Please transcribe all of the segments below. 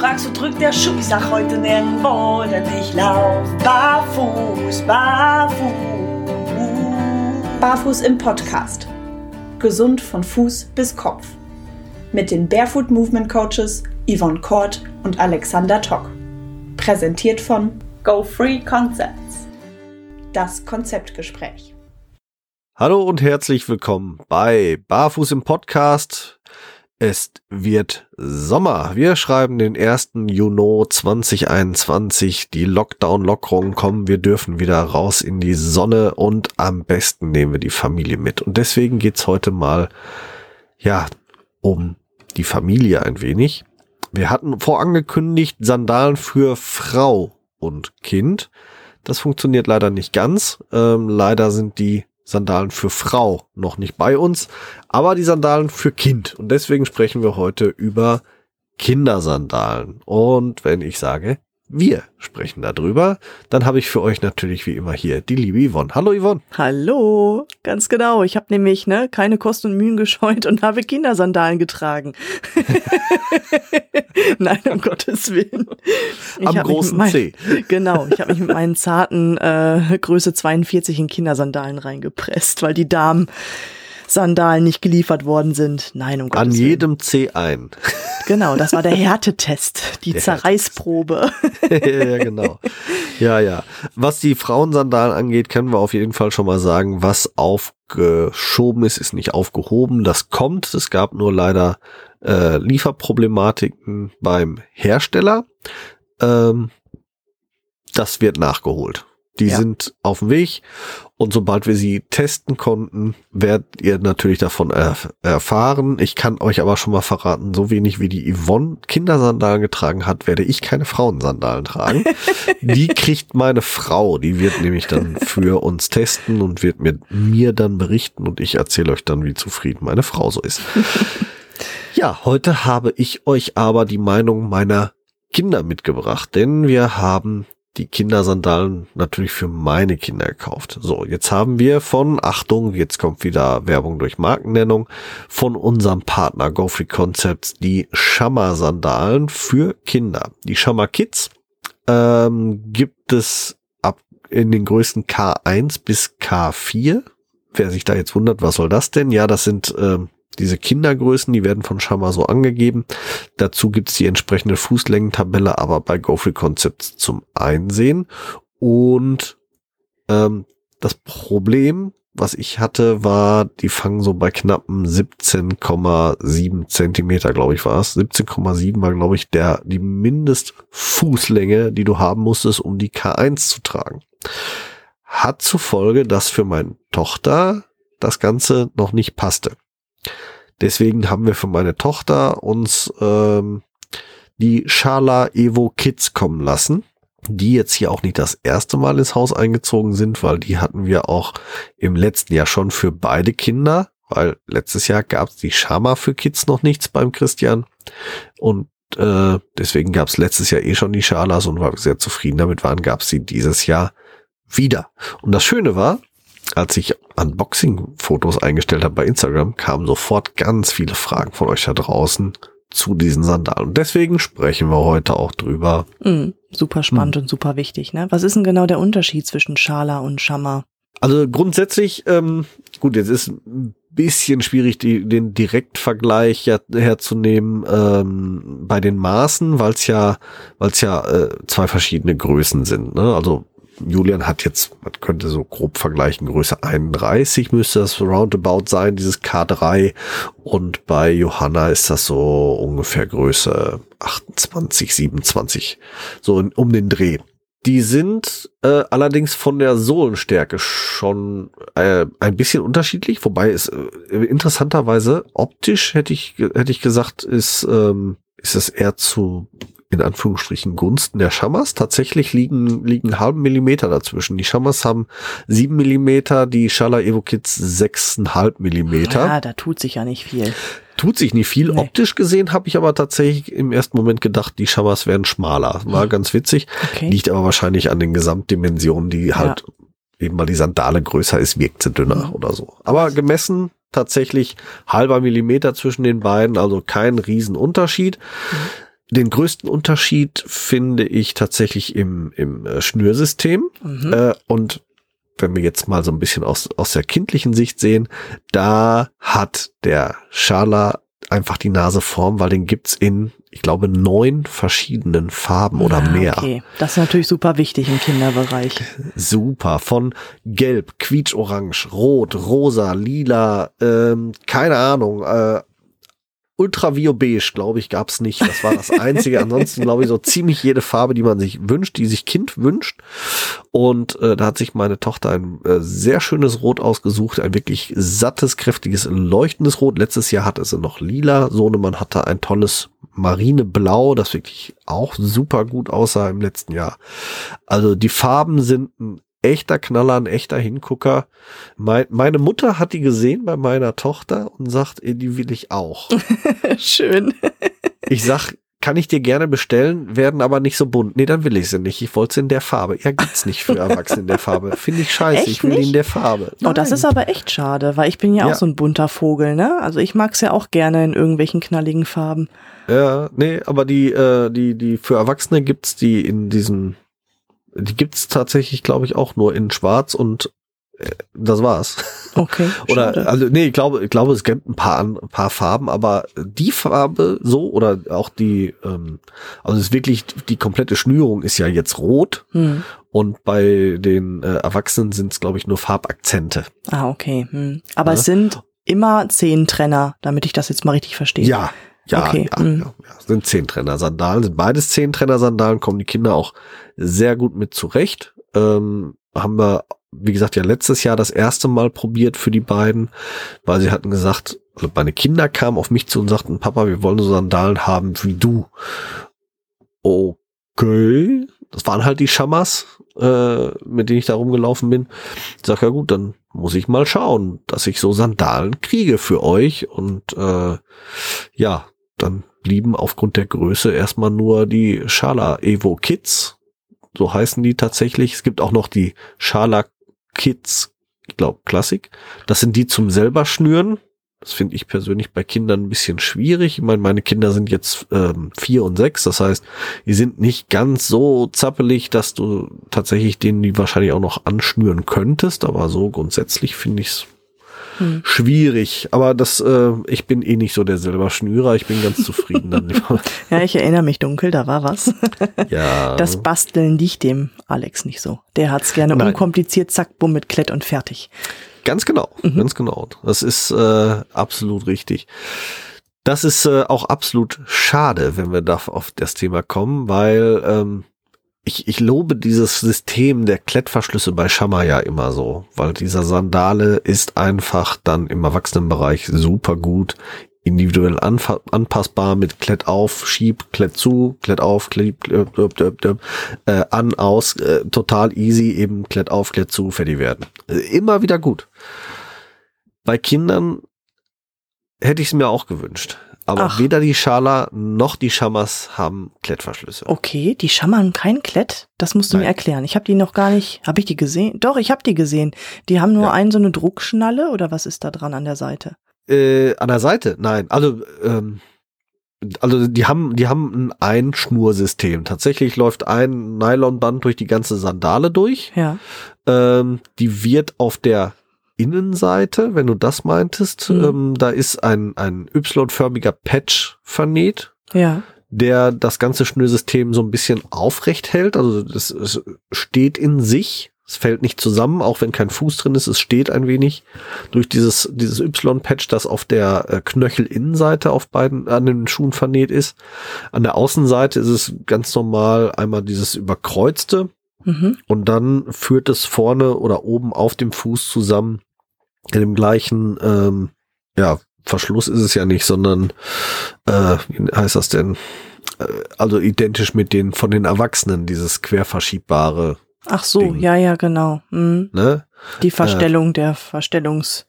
fragst, wo drückt der Schuh? Ich sag heute nirgendwo, denn ich lauf barfuß, barfuß. Barfuß im Podcast. Gesund von Fuß bis Kopf. Mit den Barefoot Movement Coaches Yvonne Kort und Alexander Tock. Präsentiert von Go Free Concepts. Das Konzeptgespräch. Hallo und herzlich willkommen bei Barfuß im Podcast. Es wird Sommer. Wir schreiben den 1. Juni 2021. Die Lockdown-Lockerungen kommen. Wir dürfen wieder raus in die Sonne und am besten nehmen wir die Familie mit. Und deswegen geht's heute mal, ja, um die Familie ein wenig. Wir hatten vorangekündigt Sandalen für Frau und Kind. Das funktioniert leider nicht ganz. Ähm, leider sind die Sandalen für Frau noch nicht bei uns, aber die Sandalen für Kind. Und deswegen sprechen wir heute über Kindersandalen. Und wenn ich sage wir sprechen darüber. Dann habe ich für euch natürlich wie immer hier die liebe Yvonne. Hallo Yvonne. Hallo, ganz genau. Ich habe nämlich ne, keine Kosten und Mühen gescheut und habe Kindersandalen getragen. Nein, um Gottes Willen. Ich Am großen mein, C. Genau, ich habe mich mit meinen zarten äh, Größe 42 in Kindersandalen reingepresst, weil die Damen Sandalen nicht geliefert worden sind. Nein, um Gottes An jedem C ein. Genau, das war der Härtetest, die der Zerreißprobe. ja, genau. Ja, ja. Was die Frauensandalen angeht, können wir auf jeden Fall schon mal sagen, was aufgeschoben ist, ist nicht aufgehoben. Das kommt. Es gab nur leider äh, Lieferproblematiken beim Hersteller. Ähm, das wird nachgeholt. Die ja. sind auf dem Weg und sobald wir sie testen konnten, werdet ihr natürlich davon erf erfahren. Ich kann euch aber schon mal verraten, so wenig wie die Yvonne Kindersandalen getragen hat, werde ich keine Frauensandalen tragen. die kriegt meine Frau, die wird nämlich dann für uns testen und wird mir, mir dann berichten und ich erzähle euch dann, wie zufrieden meine Frau so ist. ja, heute habe ich euch aber die Meinung meiner Kinder mitgebracht, denn wir haben die Kindersandalen natürlich für meine Kinder gekauft. So, jetzt haben wir von, Achtung, jetzt kommt wieder Werbung durch Markennennung, von unserem Partner GoFree Concepts die Shammer Sandalen für Kinder. Die Shammer Kids ähm, gibt es ab in den größten K1 bis K4. Wer sich da jetzt wundert, was soll das denn? Ja, das sind ähm, diese Kindergrößen, die werden von Shama so angegeben. Dazu gibt es die entsprechende Fußlängentabelle, aber bei GoFree Concepts zum Einsehen. Und ähm, das Problem, was ich hatte, war, die fangen so bei knappen 17,7 Zentimeter, glaube ich, war es. 17,7 war, glaube ich, der, die Mindestfußlänge, die du haben musstest, um die K1 zu tragen. Hat zur Folge, dass für meine Tochter das Ganze noch nicht passte. Deswegen haben wir für meine Tochter uns ähm, die Schala Evo Kids kommen lassen, die jetzt hier auch nicht das erste Mal ins Haus eingezogen sind, weil die hatten wir auch im letzten Jahr schon für beide Kinder, weil letztes Jahr gab es die Schama für Kids noch nichts beim Christian und äh, deswegen gab es letztes Jahr eh schon die Schalas und wir sehr zufrieden damit waren, gab es sie dieses Jahr wieder. Und das Schöne war, als ich Unboxing-Fotos eingestellt habe bei Instagram, kamen sofort ganz viele Fragen von euch da draußen zu diesen Sandalen. Und deswegen sprechen wir heute auch drüber. Mm, super spannend mm. und super wichtig. Ne? Was ist denn genau der Unterschied zwischen Schala und Schammer? Also grundsätzlich, ähm, gut, jetzt ist ein bisschen schwierig, die, den Direktvergleich ja, herzunehmen ähm, bei den Maßen, weil es ja, weil es ja äh, zwei verschiedene Größen sind. Ne? Also Julian hat jetzt, man könnte so grob vergleichen, Größe 31 müsste das roundabout sein, dieses K3. Und bei Johanna ist das so ungefähr Größe 28, 27. So um den Dreh. Die sind äh, allerdings von der Sohlenstärke schon äh, ein bisschen unterschiedlich, wobei es äh, interessanterweise optisch hätte ich hätte ich gesagt ist ähm, ist es eher zu in Anführungsstrichen Gunsten der Schammers. Tatsächlich liegen, liegen halben Millimeter dazwischen. Die Schammers haben sieben Millimeter, die Schala Evo Kids sechseinhalb Millimeter. Ja, da tut sich ja nicht viel. Tut sich nicht viel. Nee. Optisch gesehen habe ich aber tatsächlich im ersten Moment gedacht, die Schammers wären schmaler. War hm. ganz witzig. Okay. Liegt aber wahrscheinlich an den Gesamtdimensionen, die halt ja. eben weil die Sandale größer ist, wirkt sie dünner mhm. oder so. Aber gemessen tatsächlich halber Millimeter zwischen den beiden, also kein Riesenunterschied. Mhm. Den größten Unterschied finde ich tatsächlich im, im äh, Schnürsystem. Mhm. Äh, und wenn wir jetzt mal so ein bisschen aus, aus der kindlichen Sicht sehen, da hat der Schala einfach die Naseform, weil den gibt's in, ich glaube, neun verschiedenen Farben oder Ah, mehr. Okay, das ist natürlich super wichtig im Kinderbereich. Super. Von Gelb, Quietsch-Orange, Rot, Rosa, Lila, ähm, keine Ahnung, äh, Ultraviobeige, glaube ich, gab's nicht. Das war das Einzige. Ansonsten, glaube ich, so ziemlich jede Farbe, die man sich wünscht, die sich Kind wünscht. Und äh, da hat sich meine Tochter ein äh, sehr schönes Rot ausgesucht, ein wirklich sattes, kräftiges, leuchtendes Rot. Letztes Jahr hatte sie noch lila. Sohnemann hatte ein tolles Marineblau, das wirklich auch super gut aussah im letzten Jahr. Also die Farben sind ein echter Knaller, ein echter Hingucker. Mein, meine Mutter hat die gesehen bei meiner Tochter und sagt, die will ich auch. Schön. Ich sag, kann ich dir gerne bestellen, werden aber nicht so bunt. Nee, dann will ich sie nicht. Ich wollte sie in der Farbe. Ja, gibt's nicht für Erwachsene in der Farbe. Finde ich scheiße. Echt ich will die nicht? in der Farbe. Oh, das Nein. ist aber echt schade, weil ich bin ja, Ja. auch so ein bunter Vogel, ne? Also ich mag's ja auch gerne in irgendwelchen knalligen Farben. Ja, nee, aber die, äh, die, die für Erwachsene gibt's die in diesen, die gibt's tatsächlich, glaube ich, auch nur in Schwarz und äh, das war's. Okay. Oder schade. also nee, ich glaube, ich glaube, es gibt ein paar ein paar Farben, aber die Farbe so oder auch die, ähm, also es ist wirklich die komplette Schnürung ist ja jetzt rot Hm. und bei den äh, Erwachsenen sind es glaube ich nur Farbakzente. Ah, okay. Hm. Aber Ja. es sind immer zehn Trenner, damit ich das jetzt mal richtig verstehe. Ja, ja, Okay, ja, mhm. ja, ja, sind Zehntrenner Sandalen, sind beides Zehntrenner Sandalen, kommen die Kinder auch sehr gut mit zurecht. Ähm, haben wir, wie gesagt, ja letztes Jahr das erste Mal probiert für die beiden, weil sie hatten gesagt, also meine Kinder kamen auf mich zu und sagten, Papa, wir wollen so Sandalen haben wie du. Okay, das waren halt die Schamas, äh, mit denen ich da rumgelaufen bin. Ich sag, ja gut, dann muss ich mal schauen, dass ich so Sandalen kriege für euch und äh, ja, dann blieben aufgrund der Größe erstmal nur die Schala Evo Kids. So heißen die tatsächlich. Es gibt auch noch die Schala Kids, ich glaube, Klassik. Das sind die zum selber schnüren. Das finde ich persönlich bei Kindern ein bisschen schwierig. Ich meine, meine Kinder sind jetzt ähm, vier und sechs. Das heißt, die sind nicht ganz so zappelig, dass du tatsächlich denen die wahrscheinlich auch noch anschnüren könntest. Aber so grundsätzlich finde ich es Hm. schwierig. Aber das, äh, ich bin eh nicht so der selber Schnürer. Ich bin ganz zufrieden dann. Ja, ich erinnere mich dunkel, da war was. ja. Das Basteln liegt dem Alex nicht so. Der hat's gerne Nein. unkompliziert, zack, bumm, mit Klett und fertig. Ganz genau, ganz genau. Das ist äh, absolut richtig. Das ist äh, auch absolut schade, wenn wir da auf das Thema kommen, weil ähm, ich, ich lobe dieses System der Klettverschlüsse bei Schammer ja immer so, weil dieser Sandale ist einfach dann im Erwachsenenbereich super gut, individuell anpassbar mit Klett auf, Schieb, Klett zu, Klett auf, Klett, äh, an, aus, äh, total easy, eben Klett auf, Klett zu, fertig werden. Äh, immer wieder gut. Bei Kindern hätte ich es mir auch gewünscht. Aber Ach. weder die Schala noch die Schammers haben Klettverschlüsse. Okay, die schammern kein Klett? Das musst du mir Nein. erklären. Ich habe die noch gar nicht. Habe ich die gesehen? Doch, ich habe die gesehen. Die haben nur Ja. einen so eine Druckschnalle oder was ist da dran an der Seite? Äh, an der Seite? Nein. Also, ähm, also die haben, die haben ein Einschnursystem. Tatsächlich läuft ein Nylonband durch die ganze Sandale durch. Ja. Ähm, die wird auf der Innenseite, wenn du das meintest, Mhm. ähm, da ist ein, ein Y-förmiger Patch vernäht, Ja. der das ganze Schnürsystem so ein bisschen aufrecht hält. Also das, es steht in sich. Es fällt nicht zusammen, auch wenn kein Fuß drin ist. Es steht ein wenig durch dieses, dieses Y-Patch, das auf der äh, Knöchelinnenseite auf beiden, an den Schuhen vernäht ist. An der Außenseite ist es ganz normal einmal dieses überkreuzte Mhm. und dann führt es vorne oder oben auf dem Fuß zusammen in dem gleichen, ähm, ja, Verschluss ist es ja nicht, sondern äh, wie heißt das denn? Äh, also identisch mit den von den Erwachsenen, dieses querverschiebbare, Ach so, Ding. ja, ja, genau. Mhm. ne? Die Verstellung der Verstellungs.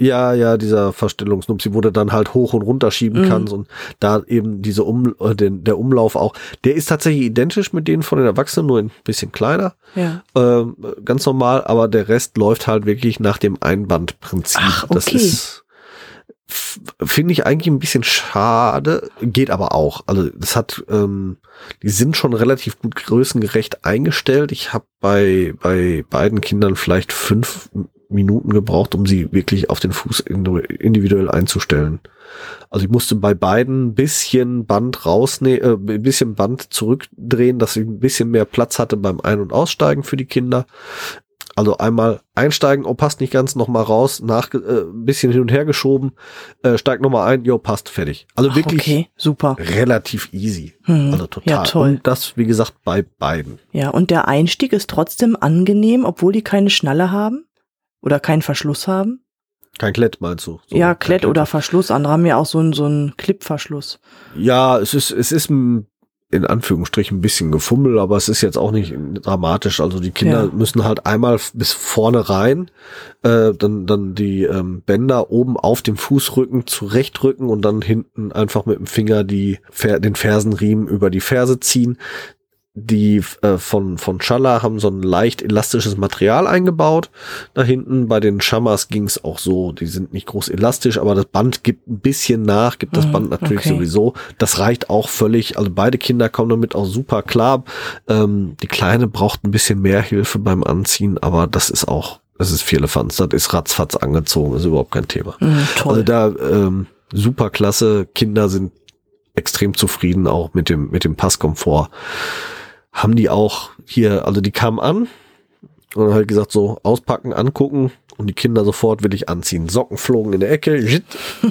Ja, ja, dieser Verstellungsnupsi, wo du dann halt hoch und runter schieben Mhm. kannst und da eben diese um, äh, den, der Umlauf auch, der ist tatsächlich identisch mit denen von den Erwachsenen, nur ein bisschen kleiner. Ja. Ähm, ganz normal, aber der Rest läuft halt wirklich nach dem Einbandprinzip. Ach, Das okay. ist f- finde ich eigentlich ein bisschen schade, geht aber auch. Also das hat, ähm, die sind schon relativ gut größengerecht eingestellt. Ich habe bei bei beiden Kindern vielleicht fünf Minuten gebraucht, um sie wirklich auf den Fuß individuell einzustellen. Also ich musste bei beiden ein bisschen Band rausnehmen, äh, ein bisschen Band zurückdrehen, dass ich ein bisschen mehr Platz hatte beim Ein- und Aussteigen für die Kinder. Also einmal einsteigen, oh passt nicht ganz, nochmal raus, nach äh, ein bisschen hin und her geschoben, äh, steigt nochmal ein, jo passt, fertig. Also Ach, wirklich okay, super. relativ easy. Hm, Also total. Ja, toll. Und das, wie gesagt, bei beiden. Ja, und der Einstieg ist trotzdem angenehm, obwohl die keine Schnalle haben? Oder keinen Verschluss haben? Kein Klett, meinst du? So, ja, kein Klett oder Verschluss. Andere haben ja auch so einen, so einen Clipverschluss. Ja, es ist, es ist ein, in Anführungsstrichen ein bisschen gefummel, aber es ist jetzt auch nicht dramatisch. Also die Kinder Ja. müssen halt einmal bis vorne rein, äh, dann, dann die ähm, Bänder oben auf dem Fußrücken zurechtrücken und dann hinten einfach mit dem Finger die, den Fersenriemen über die Ferse ziehen. Die äh, von, von Schalla haben so ein leicht elastisches Material eingebaut. Da hinten bei den Shamas ging es auch so. Die sind nicht groß elastisch, aber das Band gibt ein bisschen nach, gibt das Mhm, Band natürlich okay. sowieso. Das reicht auch völlig. Also beide Kinder kommen damit auch super klar. Ähm, die Kleine braucht ein bisschen mehr Hilfe beim Anziehen, aber das ist auch, das ist Vierlefanz. Das ist ratzfatz angezogen, ist überhaupt kein Thema. Hm, toll. Also da ähm, super klasse. Kinder sind extrem zufrieden auch mit dem mit dem Passkomfort. Haben die auch hier, also die kamen an und dann halt gesagt so auspacken, angucken und die Kinder sofort will ich anziehen. Socken flogen in der Ecke, jit,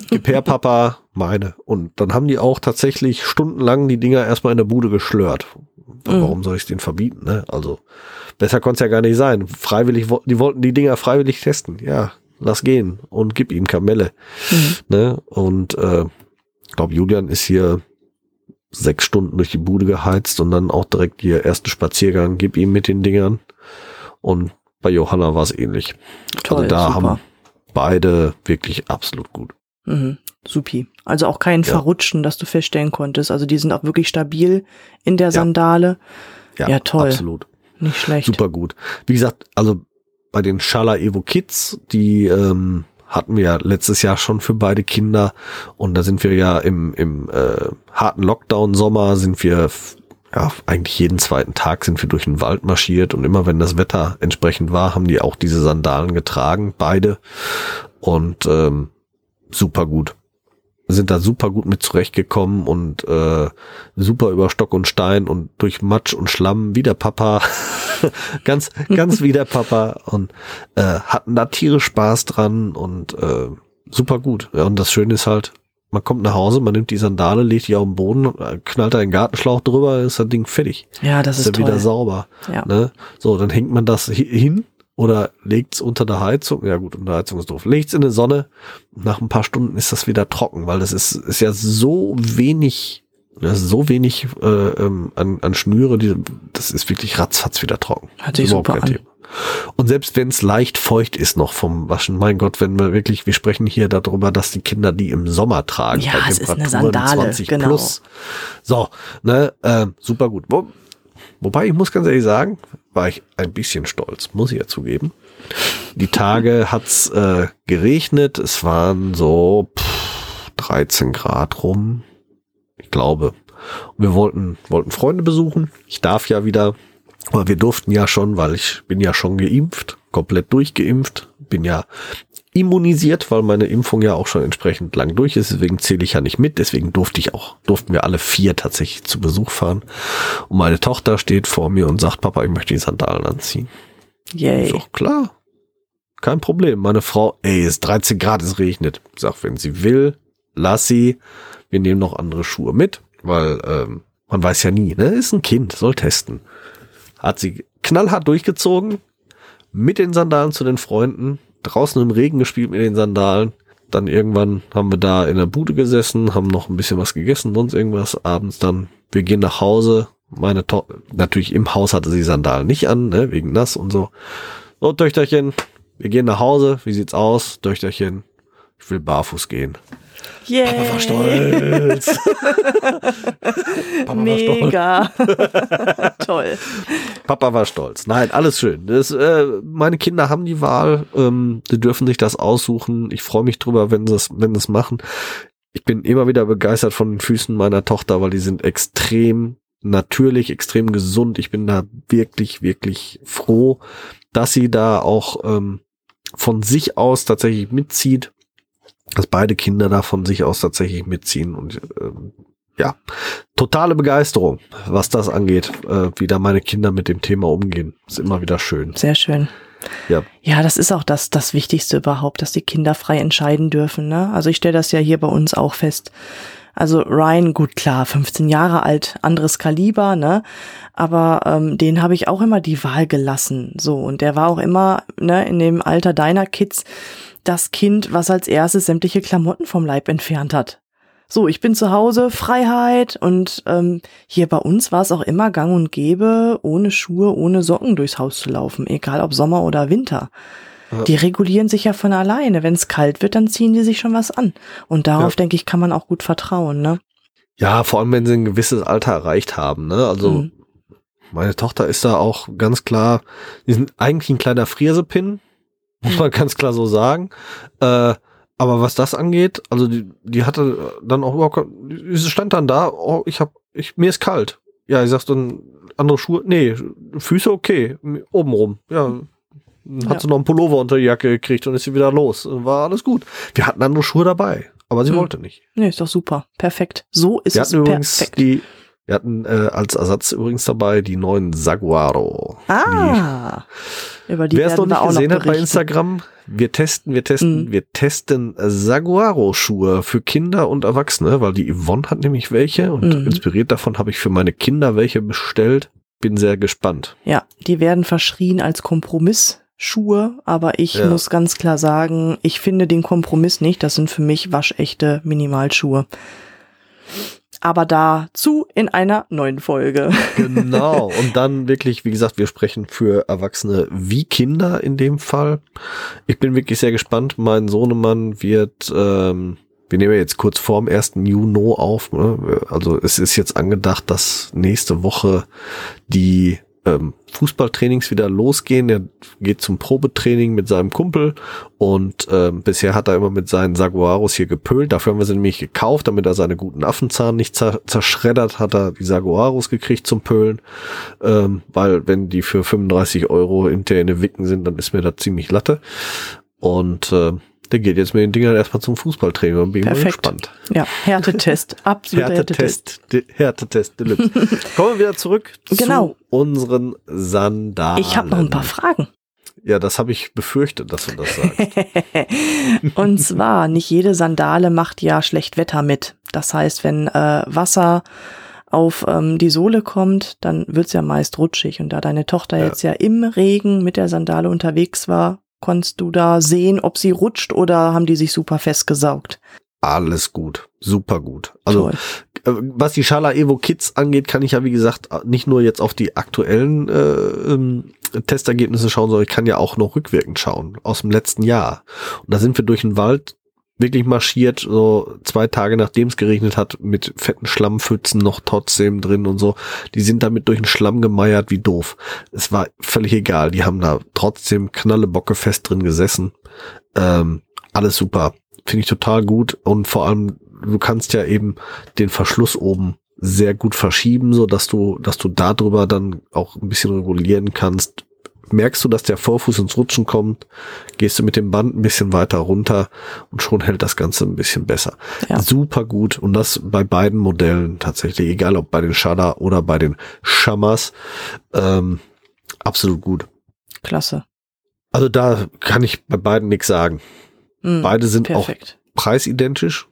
gib her Papa, meine. Und dann haben die auch tatsächlich stundenlang die Dinger erstmal in der Bude geschlört. Warum soll ich es denen verbieten? Ne? Also besser konnte es ja gar nicht sein. Freiwillig, die wollten die Dinger freiwillig testen. Ja, lass gehen und gib ihm Kamelle. Mhm. Ne? Und äh, ich glaube, Julian ist hier sechs Stunden durch die Bude geheizt und dann auch direkt ihr ersten Spaziergang, gib ihm mit den Dingern. Und bei Johanna war es ähnlich. Toll, also da super. haben beide wirklich absolut gut. Mhm. Supi. Also auch kein Ja. Verrutschen, das du feststellen konntest. Also die sind auch wirklich stabil in der Ja. Sandale. Ja, toll. Absolut. Nicht schlecht. Super gut. Wie gesagt, also bei den Schala Evo Kids, die ähm, hatten wir ja letztes Jahr schon für beide Kinder. Und da sind wir ja im, im äh, harten Lockdown-Sommer sind wir ja eigentlich jeden zweiten Tag sind wir durch den Wald marschiert. Und immer wenn das Wetter entsprechend war, haben die auch diese Sandalen getragen, beide. Und ähm, super gut. Sind da super gut mit zurechtgekommen und äh, super über Stock und Stein und durch Matsch und Schlamm. Wie der Papa. ganz, ganz wie der Papa und äh, hatten da tierisch Spaß dran und äh, super gut. Ja, und das Schöne ist halt, man kommt nach Hause, man nimmt die Sandale, legt die auf den Boden, knallt da einen Gartenschlauch drüber, ist das Ding fertig. Ja, das ist ist wieder toll. sauber. Ja. Ne? So, dann hängt man das hi- hin oder legt's unter der Heizung. Ja gut, unter der Heizung ist doof. Legt's in die Sonne. Nach ein paar Stunden ist das wieder trocken, weil das ist, ist ja so wenig, das ist so wenig äh, ähm, an, an Schnüre, die, das ist wirklich ratzfatz wieder trocken. Hört sich Überhaupt super an. Und selbst wenn es leicht feucht ist noch vom Waschen, mein Gott, wenn wir wirklich, wir sprechen hier darüber, dass die Kinder die im Sommer tragen. Ja, bei es ist eine Sandale, 20 genau. plus. So, ne, äh, super gut. Wo, wobei ich muss ganz ehrlich sagen, war ich ein bisschen stolz, muss ich ja zugeben. Die Tage hat's äh, geregnet, es waren so pff, 13 Grad rum, glaube. Und wir wollten, wollten Freunde besuchen. Ich darf ja wieder, aber wir durften ja schon, weil ich bin ja schon geimpft, komplett durchgeimpft, bin ja immunisiert, weil meine Impfung ja auch schon entsprechend lang durch ist. Deswegen zähle ich ja nicht mit. Deswegen durfte ich auch, durften wir alle vier tatsächlich zu Besuch fahren. Und meine Tochter steht vor mir und sagt, Papa, ich möchte die Sandalen anziehen. Yay. Ich sag, klar. Kein Problem. Meine Frau, ey, es ist 13 Grad, es regnet. Ich sag, wenn sie will, lass sie. Wir nehmen noch andere Schuhe mit, weil ähm, man weiß ja nie, ne? Ist ein Kind, soll testen. Hat sie knallhart durchgezogen, mit den Sandalen zu den Freunden, draußen im Regen gespielt mit den Sandalen. Dann irgendwann haben wir da in der Bude gesessen, haben noch ein bisschen was gegessen, sonst irgendwas. Abends dann, wir gehen nach Hause. Meine Tochter, natürlich im Haus hatte sie Sandalen nicht an, ne, wegen nass und so. So, Töchterchen, wir gehen nach Hause. Wie sieht's aus? Töchterchen, ich will barfuß gehen. Yeah. Papa war stolz. Papa Mega. Toll. Papa war stolz. Nein, alles schön. Das, äh, meine Kinder haben die Wahl. Ähm, sie dürfen sich das aussuchen. Ich freue mich drüber, wenn sie es wenn sie es machen. Ich bin immer wieder begeistert von den Füßen meiner Tochter, weil die sind extrem natürlich, extrem gesund. Ich bin da wirklich, wirklich froh, dass sie da auch ähm, von sich aus tatsächlich mitzieht, dass beide Kinder da von sich aus tatsächlich mitziehen und ähm, ja, totale Begeisterung, was das angeht, äh, wie da meine Kinder mit dem Thema umgehen. Ist immer wieder schön. Sehr schön. Ja. Ja, das ist auch das, das Wichtigste überhaupt, dass die Kinder frei entscheiden dürfen. Ne? Also ich stelle das ja hier bei uns auch fest. Also Ryan, gut klar, 15 Jahre alt, anderes Kaliber, ne? Aber ähm, den habe ich auch immer die Wahl gelassen. So, und der war auch immer, ne, in dem Alter deiner Kids das Kind, was als erstes sämtliche Klamotten vom Leib entfernt hat. So, ich bin zu Hause, Freiheit und ähm, hier bei uns war es auch immer gang und gäbe, ohne Schuhe, ohne Socken durchs Haus zu laufen, egal ob Sommer oder Winter. Ja. Die regulieren sich ja von alleine. Wenn es kalt wird, dann ziehen die sich schon was an. Und darauf, Ja. denke ich, kann man auch gut vertrauen, ne? Ja, vor allem, wenn sie ein gewisses Alter erreicht haben. Ne? Also Mhm. meine Tochter ist da auch ganz klar, die sind eigentlich ein kleiner Friersepin, muss man ganz klar so sagen. Äh, aber was das angeht, also die, die hatte dann auch überhaupt, sie stand dann da, oh, ich hab, ich, mir ist kalt. Ja, ich sagst dann, andere Schuhe, nee, Füße okay, obenrum, ja. Dann Hat Ja. sie noch einen Pullover unter die Jacke gekriegt und ist sie wieder los. War alles gut. Wir hatten andere Schuhe dabei, aber sie Mhm. wollte nicht. Nee, ist doch super. Perfekt. So ist Wir es hatten übrigens perfekt. die, wir hatten äh, als Ersatz übrigens dabei die neuen Saguaro. ah, über die Wer es noch nicht gesehen noch hat bei. Instagram, wir testen, wir testen, Mhm. wir testen Saguaro-Schuhe für Kinder und Erwachsene, weil die Yvonne hat nämlich welche und Mhm. inspiriert davon habe ich für meine Kinder welche bestellt. Bin sehr gespannt. Ja, die werden verschrien als Kompromissschuhe, aber ich Ja. muss ganz klar sagen, ich finde den Kompromiss nicht. Das sind für mich waschechte Minimalschuhe. Aber dazu in einer neuen Folge. Genau. Und dann wirklich, wie gesagt, wir sprechen für Erwachsene wie Kinder in dem Fall. Ich bin wirklich sehr gespannt. Mein Sohnemann wird, ähm, wir nehmen ja jetzt kurz vorm 1. Juni auf. Ne? Also es ist jetzt angedacht, dass nächste Woche die ähm, Fußballtrainings wieder losgehen. Er geht zum Probetraining mit seinem Kumpel und ähm, bisher hat er immer mit seinen Saguaros hier gepölt. Dafür haben wir sie nämlich gekauft, damit er seine guten Affenzahn nicht zer zerschreddert, hat er die Saguaros gekriegt zum Pölen. Ähm, weil wenn die für 35 Euro hinterher in den Wicken sind, dann ist mir das ziemlich Latte. Und äh, der geht jetzt mit den Dingern erstmal zum Fußballtraining und bin mal Perfekt. gespannt. Ja, Härtetest. Absoluter Härtetest. Härtetest, Härtetest Deluxe. Kommen wir wieder zurück Genau. zu unseren Sandalen. Ich habe noch ein paar Fragen. Ja, das habe ich befürchtet, dass du das sagst. Und zwar, nicht jede Sandale macht ja schlecht Wetter mit. Das heißt, wenn äh, Wasser auf ähm, die Sohle kommt, dann wird's ja meist rutschig. Und da deine Tochter Ja. jetzt ja im Regen mit der Sandale unterwegs war, konntest du da sehen, ob sie rutscht oder haben die sich super festgesaugt. Alles gut, super gut. Also Toll. äh, was die Schala Evo Kids angeht, kann ich ja wie gesagt nicht nur jetzt auf die aktuellen äh, ähm, Testergebnisse schauen, sondern ich kann ja auch noch rückwirkend schauen aus dem letzten Jahr. Und da sind wir durch den Wald wirklich marschiert, so zwei Tage nachdem es geregnet hat, mit fetten Schlammpfützen noch trotzdem drin und so. Die sind damit durch den Schlamm gemeiert, wie doof. Es war völlig egal. Die haben da trotzdem knallebocke fest drin gesessen. Ähm, alles super. Finde ich total gut. Und vor allem, du kannst ja eben den Verschluss oben sehr gut verschieben, so dass du, dass du darüber dann auch ein bisschen regulieren kannst. Merkst du, dass der Vorfuß ins Rutschen kommt, gehst du mit dem Band ein bisschen weiter runter und schon hält das Ganze ein bisschen besser. Ja. Super gut und das bei beiden Modellen tatsächlich, egal ob bei den Shada oder bei den Shamas, ähm, absolut gut. Klasse. Also da kann ich bei beiden nichts sagen. Hm, Beide sind auch Perfekt. preisidentisch.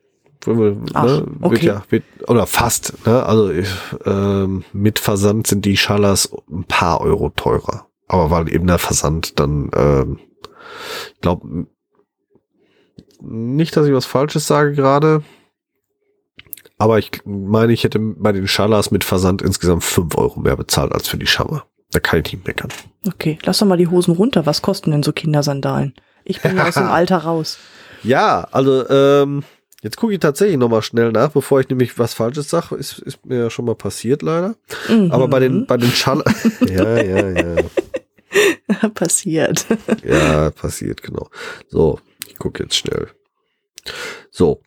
Wenn wir, Ach, ne, okay. ja, wird, oder fast, ne? Also ich, ähm, mit Versand sind die Schallas ein paar Euro teurer. Aber weil eben der Versand dann, ähm, ich glaube, nicht, dass ich was Falsches sage gerade. Aber ich meine, ich hätte bei den Schallas mit Versand insgesamt fünf Euro mehr bezahlt als für die Schammer. Da kann ich nicht meckern. Okay, lass doch mal die Hosen runter. Was kosten denn so Kindersandalen? Ich bin ja aus dem Alter raus. Ja, also ähm, Jetzt gucke ich tatsächlich nochmal schnell nach, bevor ich nämlich was Falsches sage. Ist, ist mir ja schon mal passiert, leider. Mhm. Aber bei den, bei den Schall. ja, ja, ja. Passiert. Ja, passiert, genau. So, ich gucke jetzt schnell. So,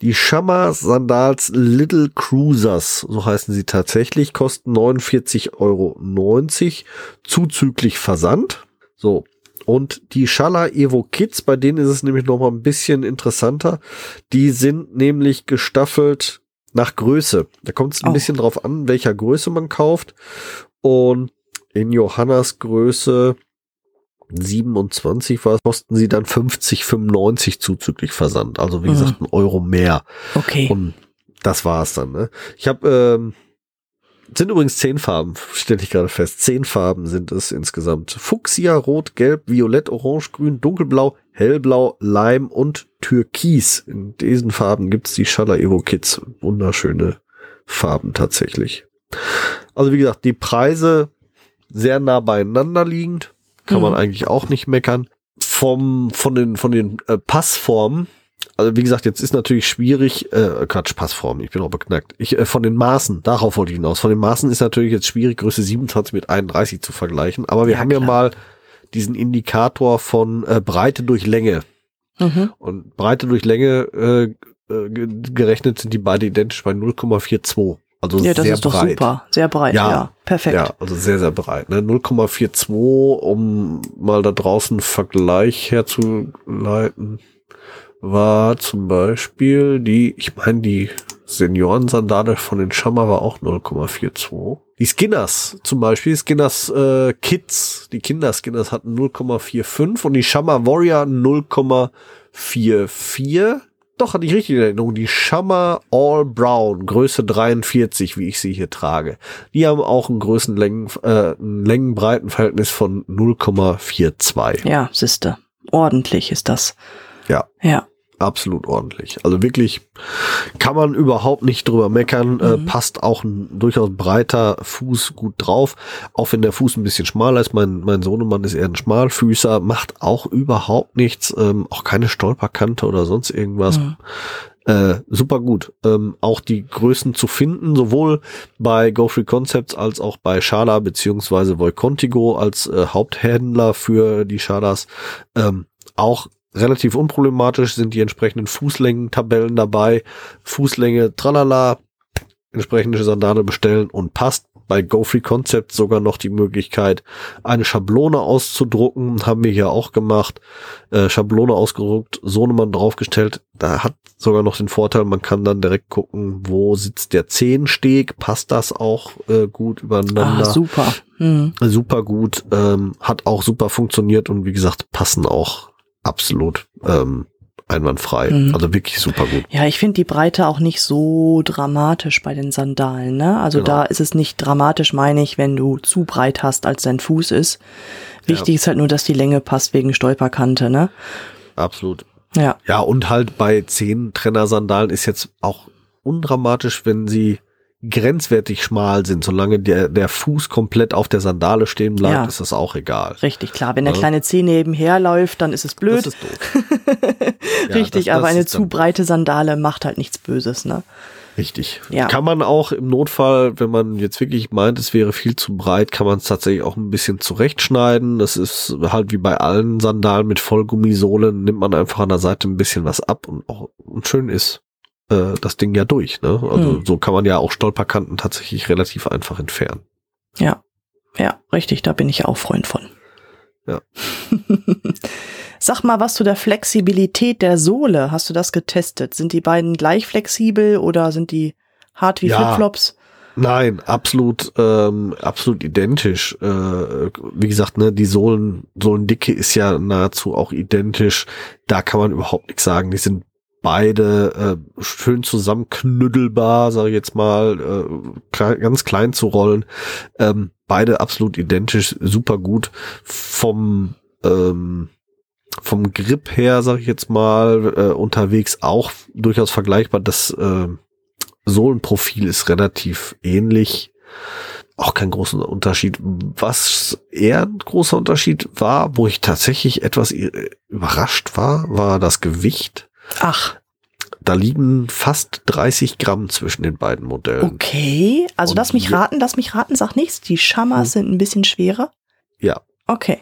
die Shamma Sandals Little Cruisers, so heißen sie tatsächlich, kosten 49,90 Euro zuzüglich Versand. So, und die Shala Evo Kids, bei denen ist es nämlich noch mal ein bisschen interessanter. Die sind nämlich gestaffelt nach Größe. Da kommt es ein Oh. bisschen drauf an, welcher Größe man kauft. Und in Johannas Größe 27 war, kosten sie dann 50,95 zuzüglich Versand. Also wie Mhm. gesagt, ein Euro mehr. Okay. Und das war's dann. Ne? Ich habe ähm, sind übrigens zehn Farben, stelle ich gerade fest. Zehn Farben sind es insgesamt. Fuchsia, Rot, Gelb, Violett, Orange, Grün, Dunkelblau, Hellblau, Leim und Türkis. In diesen Farben gibt's die Schaller Evo Kids. Wunderschöne Farben tatsächlich. Also wie gesagt, die Preise sehr nah beieinander liegend. Kann man Mhm. eigentlich auch nicht meckern. Vom, von den, von den äh, Passformen also wie gesagt, jetzt ist natürlich schwierig, äh, Quatsch, Passform, ich bin auch beknackt. Ich, äh, von den Maßen, darauf wollte ich hinaus. Von den Maßen ist natürlich jetzt schwierig, Größe 27 mit 31 zu vergleichen. Aber wir Ja, haben ja klar. mal diesen Indikator von äh, Breite durch Länge. Mhm. Und Breite durch Länge äh, äh, ge- gerechnet sind die beide identisch bei 0,42. Also Ja, das sehr ist doch breit. super. Sehr breit, ja. Ja. Perfekt. Ja, also sehr, sehr breit. Ne? 0,42, um mal da draußen Vergleich herzuleiten, war zum Beispiel die, ich meine, die Seniorensandale von den Schammer war auch 0,42. Die Skinners zum Beispiel, Skinners äh, Kids, die Kinder-Skinners hatten 0,45 und die Schammer Warrior 0,44. Doch, hatte ich richtig in Erinnerung. Die Schammer All Brown, Größe 43, wie ich sie hier trage. Die haben auch ein Größenlängen, äh, ein Längenbreitenverhältnis von 0,42. Ja, siehste. Ordentlich ist das. Ja. Ja. Absolut ordentlich. Also wirklich kann man überhaupt nicht drüber meckern. Äh, Mhm. passt auch ein durchaus breiter Fuß gut drauf. Auch wenn der Fuß ein bisschen schmaler ist. Mein, mein Sohnemann ist eher ein Schmalfüßer. Macht auch überhaupt nichts. Ähm, auch keine Stolperkante oder sonst irgendwas. Mhm. Äh, super gut. Ähm, auch die Größen zu finden, sowohl bei Go Free Concepts als auch bei Schala beziehungsweise Voicontigo als äh, Haupthändler für die Schalas. Ähm, auch relativ unproblematisch sind die entsprechenden Fußlängen-Tabellen dabei. Fußlänge, tralala, entsprechende Sandale bestellen und passt. Bei Go Free Concepts sogar noch die Möglichkeit, eine Schablone auszudrucken. Haben wir hier auch gemacht. Äh, Schablone ausgedruckt, Sohnemann draufgestellt. Da hat sogar noch den Vorteil, man kann dann direkt gucken, wo sitzt der Zehensteg. Passt das auch äh, gut übereinander? Ah, super. Mhm. super gut, ähm, hat auch super funktioniert und wie gesagt, passen auch absolut ähm, einwandfrei. Mhm. Also wirklich super gut. Ja, ich finde die Breite auch nicht so dramatisch bei den Sandalen. Ne? Also Genau. da ist es nicht dramatisch, meine ich, wenn du zu breit hast, als dein Fuß ist. Wichtig ist halt nur, dass die Länge passt wegen Stolperkante. Ne? Absolut. Ja, Ja, und halt bei zehn Trenner-Sandalen ist jetzt auch undramatisch, wenn sie grenzwertig schmal sind. Solange der, der Fuß komplett auf der Sandale stehen bleibt, Ja. ist das auch egal. richtig klar. Wenn der Ja. kleine Zeh nebenher läuft, dann ist es blöd. Das ist doof. Ja, richtig, das- aber das eine zu breite Sandale macht halt nichts Böses. Ne? Richtig. Ja. Kann man auch im Notfall, wenn man jetzt wirklich meint, es wäre viel zu breit, kann man es tatsächlich auch ein bisschen zurechtschneiden. Das ist halt wie bei allen Sandalen mit Vollgummisohlen, nimmt man einfach an der Seite ein bisschen was ab und auch und schön ist äh, das Ding ja durch. Ne? Also Hm. so kann man ja auch Stolperkanten tatsächlich relativ einfach entfernen. Ja, ja, richtig, da bin ich auch Freund von. Ja. Sag mal was zu der Flexibilität der Sohle. Hast du das getestet? Sind die beiden gleich flexibel oder sind die hart wie Ja. Flipflops? Nein, absolut, ähm, absolut identisch. Äh, wie gesagt, ne, die Sohlen, Sohlendicke ist ja nahezu auch identisch. Da kann man überhaupt nichts sagen. Die sind beide äh, schön zusammenknüddelbar, sage ich jetzt mal, äh, klein, ganz klein zu rollen. Ähm, beide absolut identisch, super gut. Vom ähm, vom Grip her, sage ich jetzt mal, äh, unterwegs auch durchaus vergleichbar. Das äh, Sohlenprofil ist relativ ähnlich. Auch kein großer Unterschied. Was eher ein großer Unterschied war, wo ich tatsächlich etwas überrascht war, war das Gewicht. Ach, da liegen fast 30 Gramm zwischen den beiden Modellen. Okay, also Und lass mich raten, lass mich raten, sag nichts. Die Schamas sind ein bisschen schwerer. Ja, Okay,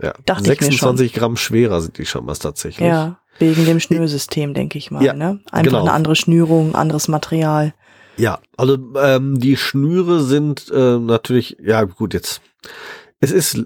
ja. Dachte ich mir 26 Gramm schwerer sind die Schamas tatsächlich. ja, wegen dem Schnürsystem, denke ich mal. Ja, ne? Einfach genau. eine andere Schnürung, anderes Material. Ja, also ähm, die Schnüre sind äh, natürlich, ja gut, jetzt, es ist,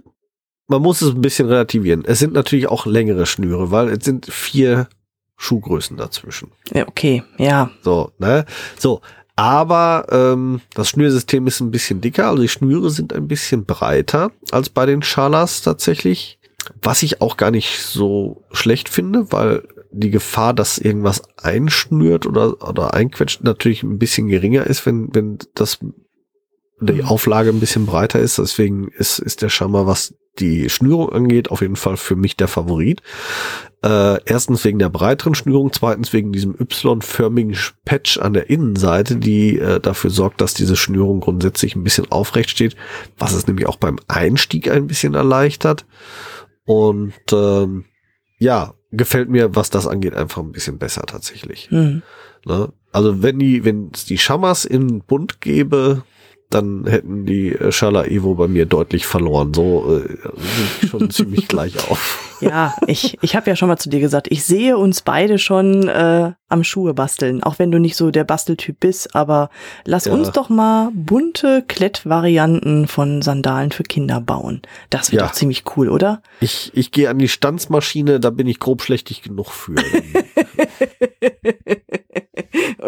man muss es ein bisschen relativieren. Es sind natürlich auch längere Schnüre, weil es sind vier Schuhgrößen dazwischen. Ja, okay, ja. So, ne? So, aber ähm, das Schnürsystem ist ein bisschen dicker, also die Schnüre sind ein bisschen breiter als bei den Schalas tatsächlich. Was ich auch gar nicht so schlecht finde, weil die Gefahr, dass irgendwas einschnürt oder, oder einquetscht, natürlich ein bisschen geringer ist, wenn, wenn das die. Auflage ein bisschen breiter ist. Deswegen ist, ist der Schammer, was die Schnürung angeht, auf jeden Fall für mich der Favorit. Äh, erstens wegen der breiteren Schnürung, zweitens wegen diesem Y-förmigen Patch an der Innenseite, die äh, dafür sorgt, dass diese Schnürung grundsätzlich ein bisschen aufrecht steht, was es nämlich auch beim Einstieg ein bisschen erleichtert. Und ähm, ja, gefällt mir, was das angeht, einfach ein bisschen besser tatsächlich. Hm. Ne? Also wenn die, wenn es die Schamas in bunt gäbe, dann hätten die äh, Schala Evo bei mir deutlich verloren. So äh, schon ziemlich gleich auf. Ja, ich, ich habe ja schon mal zu dir gesagt, ich sehe uns beide schon äh, am Schuhe basteln, auch wenn du nicht so der Basteltyp bist, aber lass Ja. uns doch mal bunte Klettvarianten von Sandalen für Kinder bauen. Das wird Ja. doch ziemlich cool, oder? Ich, ich gehe an die Stanzmaschine, da bin ich grob schlechtig genug für.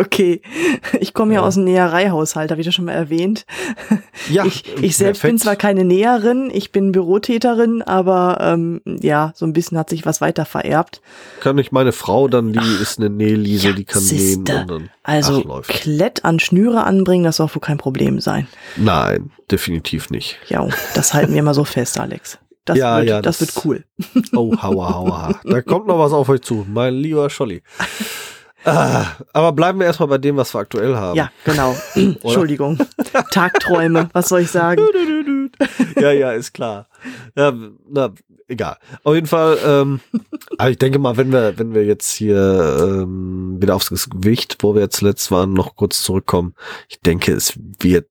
Okay, ich komme ja, Ja. aus dem Nähereihaushalt, habe ich das schon mal erwähnt. ja, ich ich selbst bin perfekt. zwar keine Näherin, ich bin Bürotäterin, aber ähm, ja, so ein bisschen hat sich was weiter vererbt. kann ich meine Frau dann, die ist eine Nähliese, ja, die kann siehste. nähen und dann Also ach. Klett an Schnüre anbringen, das soll wohl kein Problem sein. Nein, definitiv nicht. Ja, das halten wir mal so fest, Alex. Das, Ja, wird, ja, das, das- wird cool. Oh, hauer, hauer. Da kommt noch was auf euch zu, mein lieber Scholli. Ah, aber bleiben wir erstmal bei dem, was wir aktuell haben. Ja, genau. Entschuldigung. Tagträume, was soll ich sagen? ja, ja, ist klar. Ja, na, egal. Auf jeden Fall, ähm, aber ich denke mal, wenn wir, wenn wir jetzt hier ähm, wieder aufs Gewicht, wo wir jetzt letzt waren, noch kurz zurückkommen, ich denke, es wird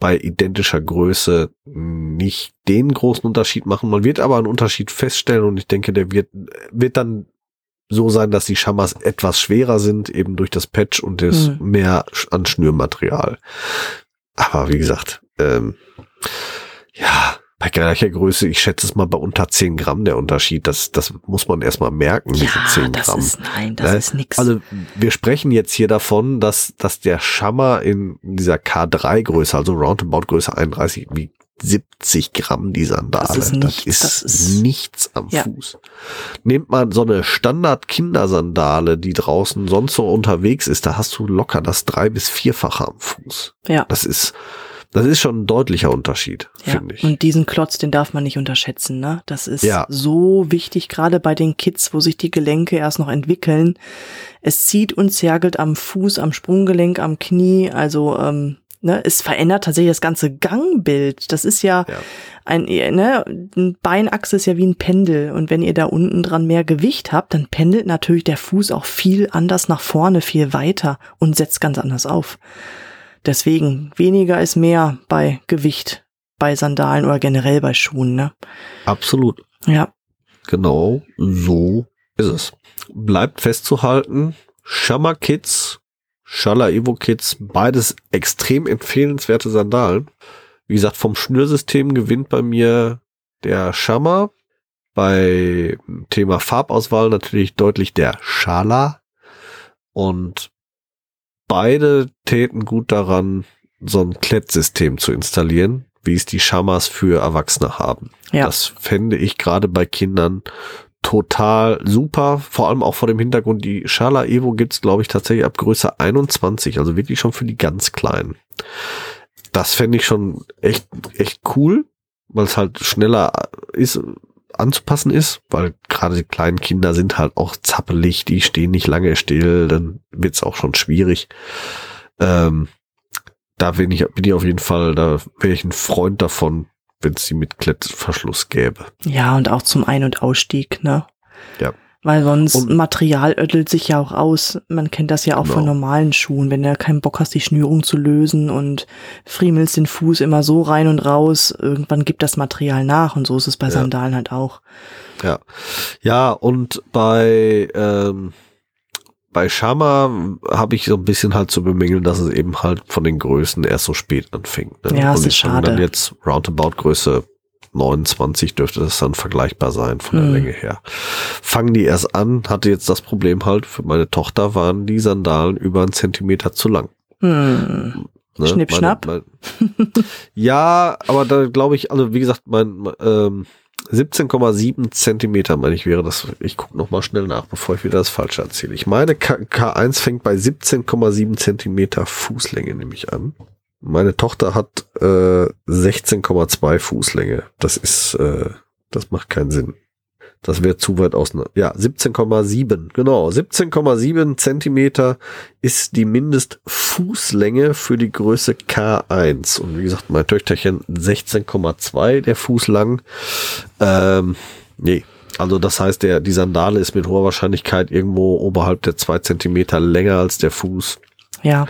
bei identischer Größe nicht den großen Unterschied machen. Man wird aber einen Unterschied feststellen und ich denke, der wird, wird dann so sein, dass die Schamas etwas schwerer sind, eben durch das Patch und das Hm. mehr an Schnürmaterial. Aber wie gesagt, ähm, ja, bei gleicher Größe, ich schätze es mal bei unter 10 Gramm der Unterschied. Das, das muss man erstmal merken, diese Ja, 10 das Gramm. ist, nein, das Ne? ist nix. Also wir sprechen jetzt hier davon, dass, dass der Schammer in dieser K3-Größe, also Roundabout-Größe 31, wiegt 70 Gramm die Sandale. Das ist nichts, das ist, das ist- nichts am Ja. Fuß. Nehmt man so eine Standard-Kindersandale, die draußen sonst so unterwegs ist, da hast du locker das drei- bis vierfache am Fuß. ja. Das ist, das ist schon ein deutlicher Unterschied, Ja, finde ich. und diesen Klotz, den darf man nicht unterschätzen, ne? Das ist Ja. so wichtig, gerade bei den Kids, wo sich die Gelenke erst noch entwickeln. Es zieht und zergelt am Fuß, am Sprunggelenk, am Knie, also ähm, ne, es verändert tatsächlich das ganze Gangbild. Das ist ja, Ja. ein, ne, ein Beinachse ist ja wie ein Pendel und wenn ihr da unten dran mehr Gewicht habt, dann pendelt natürlich der Fuß auch viel anders nach vorne, viel weiter und setzt ganz anders auf. Deswegen weniger ist mehr bei Gewicht, bei Sandalen oder generell bei Schuhen, ne? Absolut. Ja, Genau so ist es. Bleibt festzuhalten, Shamma Kids, Shala Evo Kids, beides extrem empfehlenswerte Sandalen. Wie gesagt, vom Schnürsystem gewinnt bei mir der Shamma. Bei Thema Farbauswahl natürlich deutlich der Shala. Und beide täten gut daran, so ein Klettsystem zu installieren, wie es die Shamas für Erwachsene haben. ja. Das fände ich gerade bei Kindern total super. Vor allem auch vor dem Hintergrund, die Schala Evo gibt's glaube ich, tatsächlich ab Größe 21, also wirklich schon für die ganz Kleinen. Das fände ich schon echt, echt cool, weil es halt schneller ist, anzupassen ist, weil gerade die kleinen Kinder sind halt auch zappelig, die stehen nicht lange still, dann wird's auch schon schwierig. Ähm, da bin ich, bin ich auf jeden Fall, da wäre ich ein Freund davon, wenn es die mit Klettverschluss gäbe. Ja, und auch zum Ein- und Ausstieg, ne? Ja. Weil sonst Und- Material ödelt sich ja auch aus. Man kennt das ja auch von Genau. normalen Schuhen. Wenn du keinen Bock hast, die Schnürung zu lösen und friemelst den Fuß immer so rein und raus, irgendwann gibt das Material nach. Und so ist es bei Ja. Sandalen halt auch. Ja. Ja, und bei, ähm, bei Shama habe ich so ein bisschen halt zu bemängeln, dass es eben halt von den Größen erst so spät anfängt. Ne? Ja, es und ist schade. Dann jetzt roundabout Größe 29 dürfte das dann vergleichbar sein von der Hm. Länge her. Fangen die erst an, hatte jetzt das Problem halt, für meine Tochter waren die Sandalen über einen Zentimeter zu lang. Hm. Ne? Schnipp, Meine- schnapp? mein- ja, aber da glaube ich, also wie gesagt, mein, mein, ähm, 17,7 Zentimeter, meine ich, wäre das. Ich gucke noch mal schnell nach, bevor ich wieder das Falsche erzähle. Ich meine, K K1 fängt bei 17,7 Zentimeter Fußlänge, nehme ich an. Meine Tochter hat äh, 16,2 Fußlänge. Das ist, äh, das macht keinen Sinn. Das wäre zu weit auseinander. Ja, 17,7, genau. 17,7 Zentimeter ist die Mindestfußlänge für die Größe K1. Und wie gesagt, mein Töchterchen 16,2 der Fuß lang. Ähm, nee. Also das heißt, der, die Sandale ist mit hoher Wahrscheinlichkeit irgendwo oberhalb der zwei Zentimeter länger als der Fuß. Ja,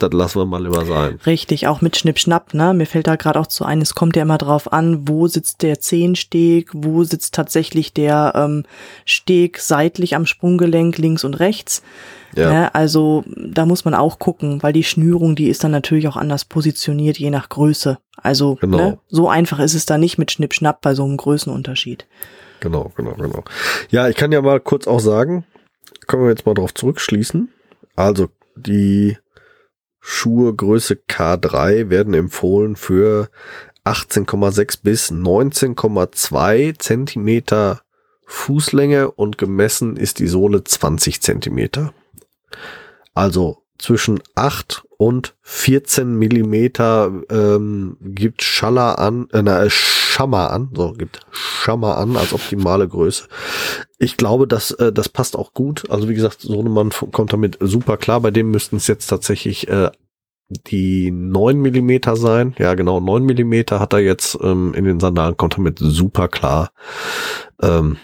Das lassen wir mal lieber sein. richtig. Auch mit Schnipp-Schnapp, ne? Mir fällt da gerade auch zu ein, es kommt ja immer drauf an, wo sitzt der Zehensteg, wo sitzt tatsächlich der ähm, Steg seitlich am Sprunggelenk links und rechts. Ja. Ne? Also da muss man auch gucken, weil die Schnürung, die ist dann natürlich auch anders positioniert, je nach Größe. Also Genau. ne? so einfach ist es da nicht mit Schnipp-Schnapp bei so einem Größenunterschied. Genau, genau, genau. Ja, ich kann ja mal kurz auch sagen, können wir jetzt mal drauf zurückschließen. Also die Schuhe Größe K3 werden empfohlen für 18,6 bis 19,2 Zentimeter Fußlänge und gemessen ist die Sohle 20 Zentimeter. Also zwischen 8 und 14 Millimeter ähm, gibt Schaller an, äh, na, Schammer an, so gibt Schammer an als optimale Größe. Ich glaube, dass äh, das passt auch gut. Also wie gesagt, Sohnemann f- kommt damit super klar. Bei dem müssten es jetzt tatsächlich äh, die 9 Millimeter sein. Ja, genau, 9 Millimeter hat er jetzt ähm, in den Sandalen, kommt damit super klar. Ähm,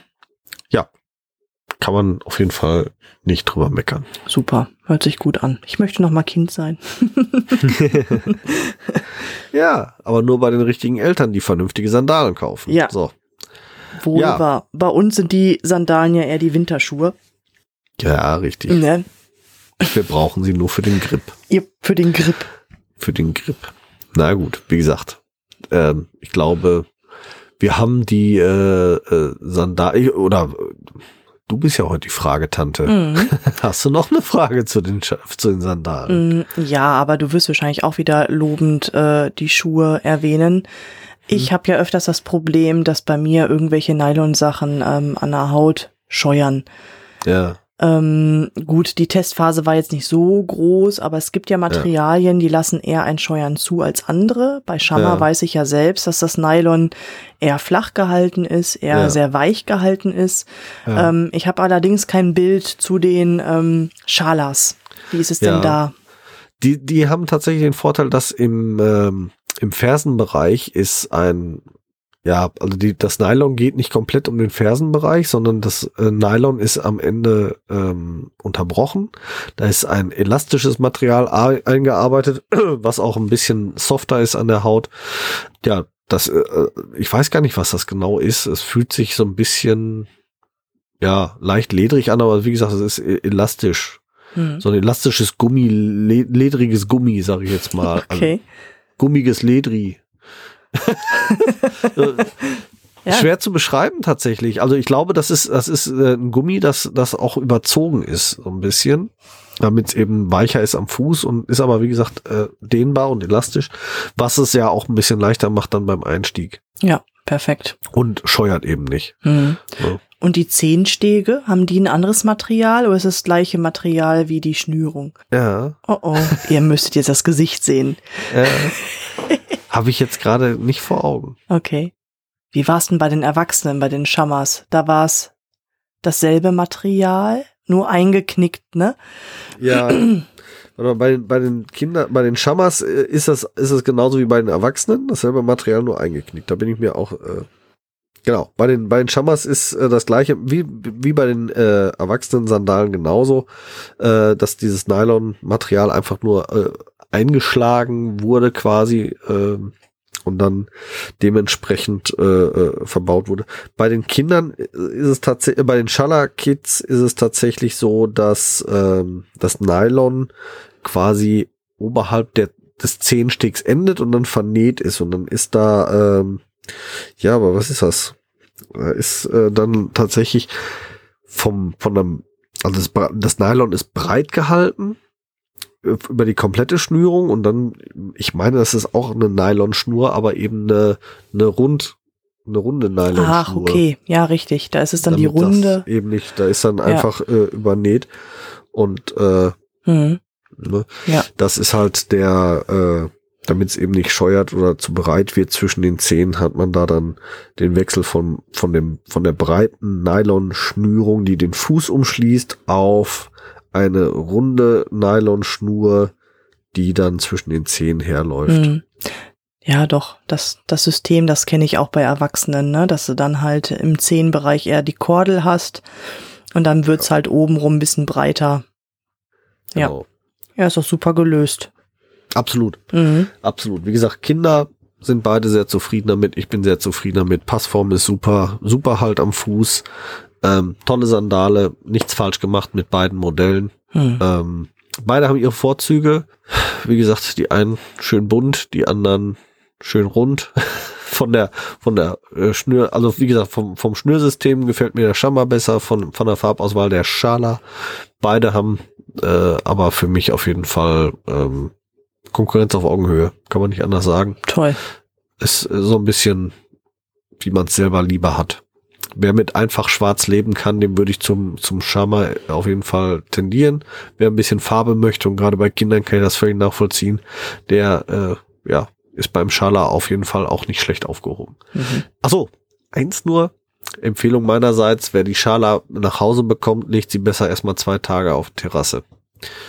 kann man auf jeden Fall nicht drüber meckern. Super, hört sich gut an. Ich möchte noch mal Kind sein. Ja, aber nur bei den richtigen Eltern, die vernünftige Sandalen kaufen. Ja. So. Wohl Ja. wahr. Bei uns sind die Sandalen ja eher die Winterschuhe. Ja, richtig. Ne? Wir brauchen sie nur für den Grip. Ihr für den Grip. Für den Grip. Na gut, wie gesagt, ähm, ich glaube, wir haben die äh, äh, Sandalen, oder äh, du bist ja heute die Fragetante. Mhm. Hast du noch eine Frage zu den, zu den Sandalen? Mm, Ja, aber du wirst wahrscheinlich auch wieder lobend äh, die Schuhe erwähnen. Ich habe ja öfters das Problem, dass bei mir irgendwelche Nylon-Sachen ähm, an der Haut scheuern. Ja, Ähm, gut, die Testphase war jetzt nicht so groß, aber es gibt ja Materialien, die lassen eher ein Scheuern zu als andere. Bei Schammer Ja. weiß ich ja selbst, dass das Nylon eher flach gehalten ist, eher Ja. sehr weich gehalten ist. Ja. Ähm, ich habe allerdings kein Bild zu den ähm, Schalas. Wie ist es Ja. denn da? die, die haben tatsächlich den Vorteil, dass im, ähm, im Fersenbereich ist ein, ja, also die, das Nylon geht nicht komplett um den Fersenbereich, sondern das äh, Nylon ist am Ende ähm, unterbrochen. Da ist ein elastisches Material eingearbeitet, was auch ein bisschen softer ist an der Haut. Ja, das, äh, ich weiß gar nicht, was das genau ist. Es fühlt sich so ein bisschen, ja, leicht ledrig an, aber wie gesagt, es ist e- elastisch Hm. so ein elastisches Gummi, le ledriges Gummi, sage ich jetzt mal. Okay. Also, gummiges Ledri. Ja. Schwer zu beschreiben tatsächlich. Also ich glaube, das ist, das ist äh, ein Gummi, das, das auch überzogen ist, so ein bisschen. Damit es eben weicher ist am Fuß und ist aber, wie gesagt, äh, dehnbar und elastisch, was es ja auch ein bisschen leichter macht dann beim Einstieg. Ja, perfekt. Und scheuert eben nicht. Hm. Ja. Und die Zehenstege, haben die ein anderes Material oder ist es das gleiche Material wie die Schnürung? Ja. Oh oh, ihr müsstet jetzt das Gesicht sehen. Äh, Habe ich jetzt gerade nicht vor Augen. Okay. Wie war es denn bei den Erwachsenen, bei den Schammers? Da war es dasselbe Material, nur eingeknickt, ne? Ja. Bei, bei den Kindern, bei den Schammers äh, ist das, ist das genauso wie bei den Erwachsenen, dasselbe Material nur eingeknickt. Da bin ich mir auch äh, Genau, bei den, bei den Schamas ist äh, das gleiche, wie, wie bei den äh, erwachsenen Sandalen genauso, äh, dass dieses Nylon-Material einfach nur äh, eingeschlagen wurde quasi äh, und dann dementsprechend äh, äh, verbaut wurde. Bei den Kindern ist es tatsächlich, bei den Schaller-Kids ist es tatsächlich so, dass ähm, das Nylon quasi oberhalb der, des Zehensticks endet und dann vernäht ist und dann ist da ähm, ja, aber was ist das? Ist äh, dann tatsächlich vom, von einem, also das, das Nylon ist breit gehalten über die komplette Schnürung und dann, ich meine, das ist auch eine Nylonschnur, aber eben eine, eine rund, eine runde Nylonschnur. Ach, okay, ja, richtig. Da ist es dann die Damit runde. Das eben nicht, da ist dann einfach äh, übernäht und äh, Hm. ne, Ja. das ist halt der, äh, damit es eben nicht scheuert oder zu breit wird zwischen den Zehen, hat man da dann den Wechsel von, von dem, von der breiten Nylonschnürung, die den Fuß umschließt, auf eine runde Nylonschnur, die dann zwischen den Zehen herläuft. Hm. Ja, doch, das, das System, das kenne ich auch bei Erwachsenen, ne? dass du dann halt im Zehenbereich eher die Kordel hast und dann wird's halt obenrum ein bisschen breiter. Ja. Genau. Ja, ist doch super gelöst. Absolut. Mhm. Absolut. Wie gesagt, Kinder sind beide sehr zufrieden damit. Ich bin sehr zufrieden damit. Passform ist super, super halt am Fuß. Ähm, tolle Sandale, nichts falsch gemacht mit beiden Modellen. Hm. Ähm, beide haben ihre Vorzüge. Wie gesagt, die einen schön bunt, die anderen schön rund. Von der, von der äh, Schnür, also wie gesagt, vom, vom Schnürsystem gefällt mir der Schammer besser, von, von der Farbauswahl der Schala. Beide haben äh, aber für mich auf jeden Fall ähm, Konkurrenz auf Augenhöhe, kann man nicht anders sagen. Toll. Ist äh, so ein bisschen, wie man es selber lieber hat. Wer mit einfach schwarz leben kann, dem würde ich zum, zum Schama auf jeden Fall tendieren. Wer ein bisschen Farbe möchte, und gerade bei Kindern kann ich das völlig nachvollziehen, der äh, ja, ist beim Schala auf jeden Fall auch nicht schlecht aufgehoben. Mhm. Ach so, eins nur. Empfehlung meinerseits, wer die Schala nach Hause bekommt, legt sie besser erstmal zwei Tage auf Terrasse.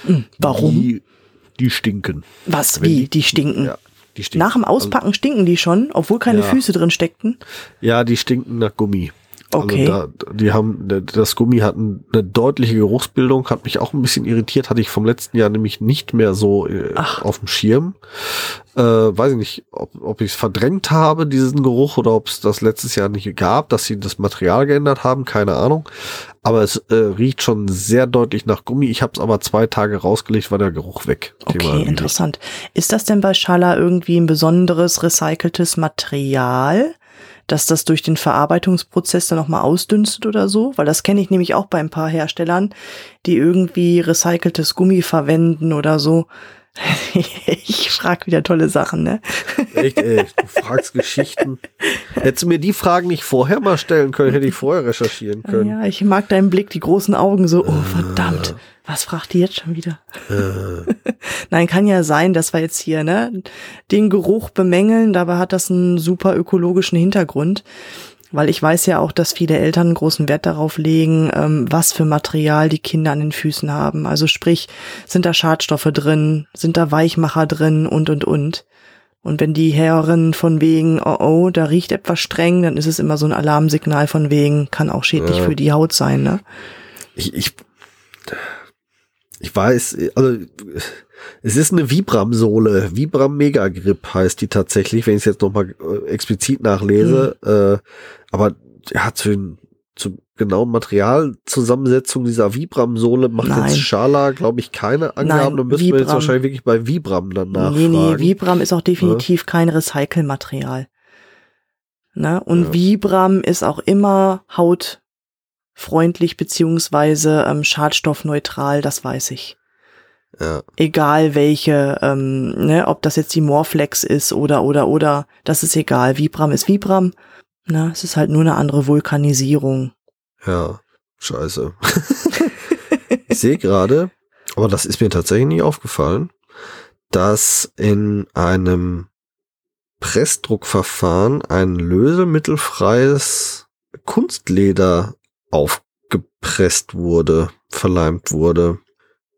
Hm, Warum? Die, die stinken. Was, wenn wie? die- Die stinken. Ja, die stinken. Nach dem Auspacken stinken die schon, obwohl keine Ja. Füße drin steckten. Ja, die stinken nach Gummi. Okay. Also da, die haben, das Gummi hat ein- eine deutliche Geruchsbildung, hat mich auch ein bisschen irritiert, hatte ich vom letzten Jahr nämlich nicht mehr so äh, Ach. auf dem Schirm. Äh, weiß ich nicht, ob, ob ich es verdrängt habe, diesen Geruch, oder ob es das letztes Jahr nicht gab, dass sie das Material geändert haben, keine Ahnung. Aber es äh, riecht schon sehr deutlich nach Gummi. Ich habe es aber zwei Tage rausgelegt, war der Geruch weg. Okay, interessant. Ist das denn bei Schala irgendwie ein besonderes recyceltes Material, dass das durch den Verarbeitungsprozess dann nochmal ausdünstet oder so? Weil das kenne ich nämlich auch bei ein paar Herstellern, die irgendwie recyceltes Gummi verwenden oder so. Ich frag wieder tolle Sachen, ne? Echt, ey, du fragst Geschichten. Hättest du mir die Fragen nicht vorher mal stellen können, hätte ich vorher recherchieren können. Ja, ich mag deinen Blick, die großen Augen so, oh verdammt, was fragt die jetzt schon wieder? Äh, Nein, kann ja sein, dass wir jetzt hier ne, den Geruch bemängeln, dabei hat das einen super ökologischen Hintergrund. Weil ich weiß ja auch, dass viele Eltern einen großen Wert darauf legen, ähm, was für Material die Kinder an den Füßen haben. Also sprich, sind da Schadstoffe drin, sind da Weichmacher drin und und und. Und wenn die Herren von wegen, oh oh, da riecht etwas streng, dann ist es immer so ein Alarmsignal von wegen, kann auch schädlich Ja. für die Haut sein, ne? ich, ich, ich weiß, also es ist eine Vibram-Sohle. Vibram Mega Grip heißt die tatsächlich, wenn ich es jetzt nochmal äh, explizit nachlese. Äh, aber ja, zu, den- zur genauen Materialzusammensetzung dieser Vibram-Sohle macht Nein. jetzt Schala, glaube ich, keine Angaben. Nein, da müssen wir jetzt Vibram. wahrscheinlich wirklich bei Vibram dann nachfragen. Nee, nee, Vibram ist auch definitiv kein Recycelmaterial. Ne? Und Ja. Vibram ist auch immer hautfreundlich beziehungsweise ähm, schadstoffneutral, das weiß ich. ja. Egal welche, ähm, ne, ob das jetzt die Morflex ist oder oder oder, das ist egal. Vibram ist Vibram. Na, es ist halt nur eine andere Vulkanisierung. Ja, scheiße. ich sehe gerade, aber das ist mir tatsächlich nie aufgefallen, dass in einem Pressdruckverfahren ein lösemittelfreies Kunstleder aufgepresst wurde, verleimt wurde.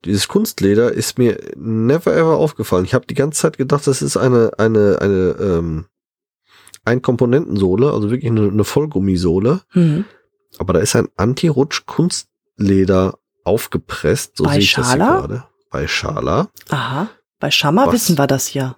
Dieses Kunstleder ist mir never ever aufgefallen. Ich habe die ganze Zeit gedacht, das ist eine eine eine ähm, Ein-Komponentensohle, also wirklich eine, eine Vollgummisohle. Mhm. Aber da ist ein Anti-Rutsch-Kunstleder aufgepresst. So Bei sehe ich das Schala? gerade. Bei Schala. Aha. Bei Schammer wissen wir das ja.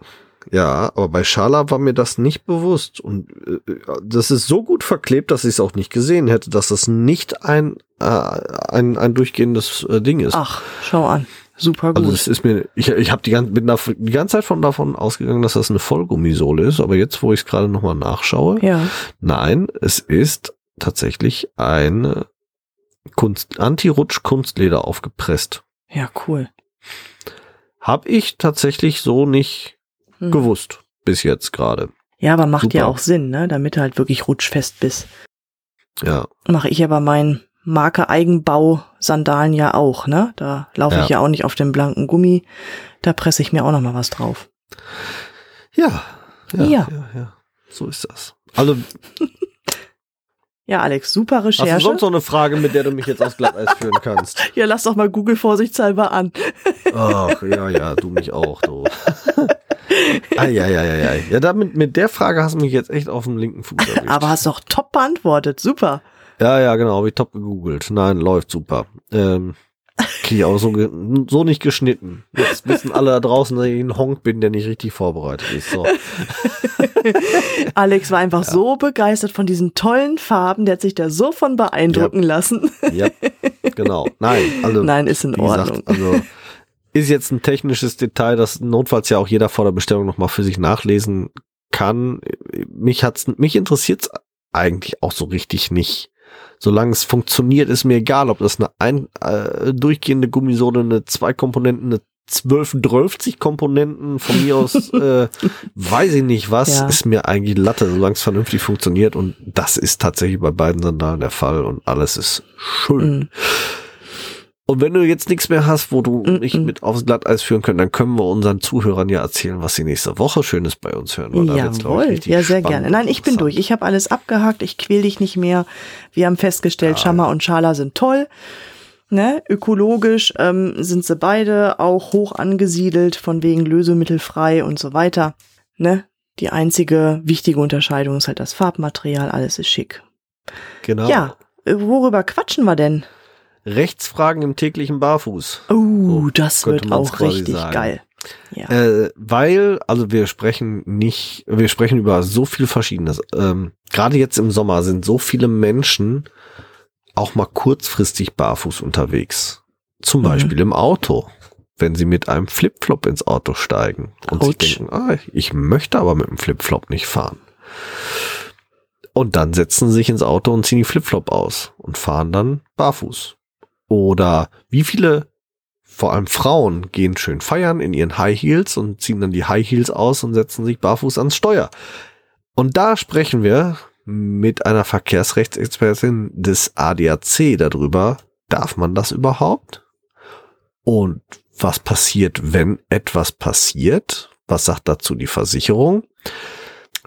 Ja, aber bei Schala war mir das nicht bewusst. Und äh, das ist so gut verklebt, dass ich es auch nicht gesehen hätte, dass das nicht ein, äh, ein, ein durchgehendes äh, Ding ist. Ach, schau an. Super gut. Also das ist mir, ich, ich habe die, gan- bin da die ganze Zeit von davon ausgegangen, dass das eine Vollgummisohle ist, aber jetzt, wo ich es gerade nochmal nachschaue, ja. nein, es ist tatsächlich ein Kunst, Anti-Rutsch-Kunstleder aufgepresst. Ja, cool. Hab ich tatsächlich so nicht Hm. gewusst bis jetzt gerade. Ja, aber macht ja Super. auch Sinn, ne? Damit du halt wirklich rutschfest bist. Ja, Mache ich aber meinen Marke Eigenbau Sandalen ja auch, ne? Da laufe Ja. ich ja auch nicht auf dem blanken Gummi. Da presse ich mir auch noch mal was drauf. ja, ja, Ja. ja, ja. So ist das. Also, Ja, Alex, super hast du Recherche. sonst noch eine Frage, mit der du mich jetzt aufs Glatteis führen kannst? ja, lass doch mal Google vorsichtshalber an. Ach, ja, ja, du mich auch, du. Eieieiei. Ja, damit, mit der Frage hast du mich jetzt echt auf dem linken Fuß erwischt. Aber hast doch top beantwortet. Super. Ja, ja, genau, habe ich top gegoogelt. Nein, läuft super. Ähm, krieg ich auch so, so nicht geschnitten. Jetzt wissen alle da draußen, dass ich ein Honk bin, der nicht richtig vorbereitet ist. So. Alex war einfach so begeistert von diesen tollen Farben, der hat sich da so von beeindrucken lassen. Ja, genau. Nein, also. Nein, ist in wie gesagt, Ordnung. also ist jetzt ein technisches Detail, das notfalls ja auch jeder vor der Bestellung nochmal für sich nachlesen kann. Mich hat's, mich interessiert's eigentlich auch so richtig nicht. Solange es funktioniert, ist mir egal, ob das eine ein, äh, durchgehende Gummisohle, eine zwei Komponenten, eine 12, 12 Komponenten von mir aus, äh, weiß ich nicht was, Ja. ist mir eigentlich Latte, solange es vernünftig funktioniert und das ist tatsächlich bei beiden Sandalen der Fall und alles ist schön. Mm. Und wenn du jetzt nichts mehr hast, wo du Mm, nicht mm. mit aufs Glatteis führen können, dann können wir unseren Zuhörern ja erzählen, was sie nächste Woche Schönes bei uns hören. weil Jawohl, ja, sehr gerne. Nein, ich bin durch. Ich habe alles abgehakt. Ich quäl dich nicht mehr. Wir haben festgestellt, Ja. Schammer und Schala sind toll. Ne? Ökologisch ähm, sind sie beide auch hoch angesiedelt, von wegen lösemittelfrei und so weiter. Ne? Die einzige wichtige Unterscheidung ist halt das Farbmaterial. Alles ist schick. Genau. Ja, worüber quatschen wir denn? Rechtsfragen im täglichen Barfuß. Oh, So das wird auch richtig sagen. geil. Ja. Äh, weil, also wir sprechen nicht, wir sprechen über so viel Verschiedenes. Ähm, Gerade jetzt im Sommer sind so viele Menschen auch mal kurzfristig barfuß unterwegs. Zum Mhm. Beispiel im Auto. Wenn sie mit einem Flipflop ins Auto steigen und sich Autsch. denken, ah, ich möchte aber mit dem Flipflop nicht fahren. Und dann setzen sie sich ins Auto und ziehen die Flipflop aus und fahren dann barfuß. Oder wie viele vor allem Frauen gehen schön feiern in ihren High Heels und ziehen dann die High Heels aus und setzen sich barfuß ans Steuer. Und da sprechen wir mit einer Verkehrsrechtsexpertin des ADAC darüber, darf man das überhaupt? Und was passiert, wenn etwas passiert? Was sagt dazu die Versicherung?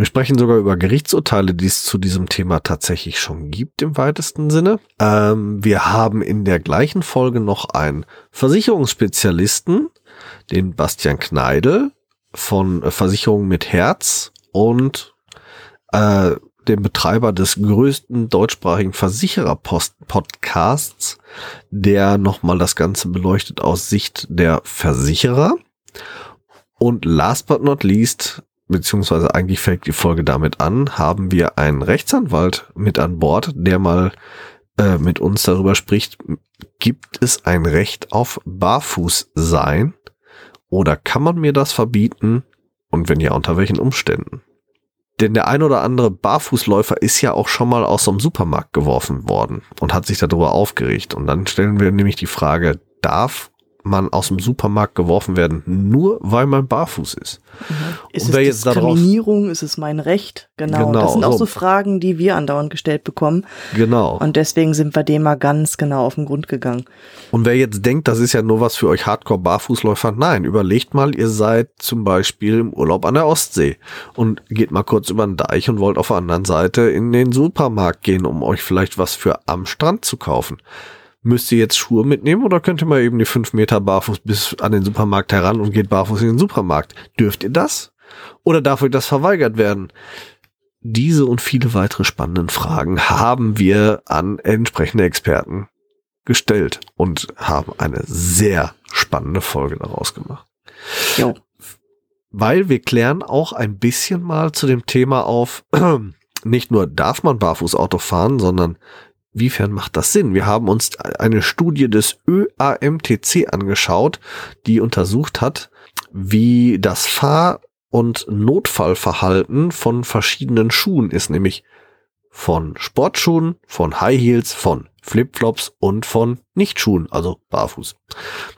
Wir sprechen sogar über Gerichtsurteile, die es zu diesem Thema tatsächlich schon gibt im weitesten Sinne. Ähm, wir haben in der gleichen Folge noch einen Versicherungsspezialisten, den Bastian Kneidel von äh, Versicherung mit Herz und äh, dem Betreiber des größten deutschsprachigen Versicherer-Podcasts, der nochmal das Ganze beleuchtet aus Sicht der Versicherer. Und last but not least, beziehungsweise eigentlich fängt die Folge damit an, haben wir einen Rechtsanwalt mit an Bord, der mal äh, mit uns darüber spricht, gibt es ein Recht auf Barfußsein oder kann man mir das verbieten und wenn ja, unter welchen Umständen? Denn der ein oder andere Barfußläufer ist ja auch schon mal aus einem Supermarkt geworfen worden und hat sich darüber aufgeregt. Und dann stellen wir nämlich die Frage, darf man aus dem Supermarkt geworfen werden, nur weil man barfuß ist? Ist Und es jetzt darauf- Diskriminierung? Ist es mein Recht? Genau. Genau, das sind auch so. so Fragen, die wir andauernd gestellt bekommen. Genau. Und deswegen sind wir dem mal ganz genau auf den Grund gegangen. Und wer jetzt denkt, das ist ja nur was für euch Hardcore-Barfußläufer, nein, überlegt mal, ihr seid zum Beispiel im Urlaub an der Ostsee und geht mal kurz über den Deich und wollt auf der anderen Seite in den Supermarkt gehen, um euch vielleicht was für am Strand zu kaufen. Müsst ihr jetzt Schuhe mitnehmen oder könnt ihr mal eben die fünf Meter barfuß bis an den Supermarkt heran und geht barfuß in den Supermarkt? Dürft ihr das? Oder darf euch das verweigert werden? diese und viele weitere spannenden Fragen haben wir an entsprechende Experten gestellt und haben eine sehr spannende Folge daraus gemacht. Jo. Weil wir klären auch ein bisschen mal zu dem Thema auf, nicht nur darf man barfuß Auto fahren, sondern Wiefern macht das Sinn? Wir haben uns eine Studie des ÖAMTC angeschaut, die untersucht hat, wie das Fahr- und Notfallverhalten von verschiedenen Schuhen ist, nämlich von Sportschuhen, von High Heels, von Flipflops und von Nichtschuhen, also barfuß.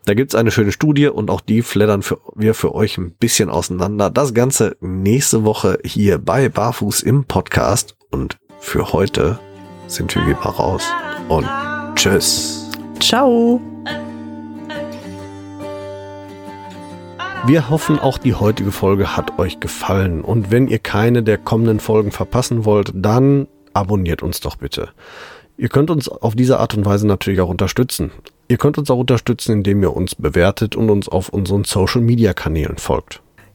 Da gibt's eine schöne Studie und auch die fleddern für, wir für euch ein bisschen auseinander. Das Ganze nächste Woche hier bei Barfuß im Podcast und für heute sind wir wieder raus und tschüss. Ciao. Wir hoffen, auch die heutige Folge hat euch gefallen. Und wenn ihr keine der kommenden Folgen verpassen wollt, dann abonniert uns doch bitte. Ihr könnt uns auf diese Art und Weise natürlich auch unterstützen. Ihr könnt uns auch unterstützen, indem ihr uns bewertet und uns auf unseren Social-Media-Kanälen folgt.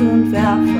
Und werfe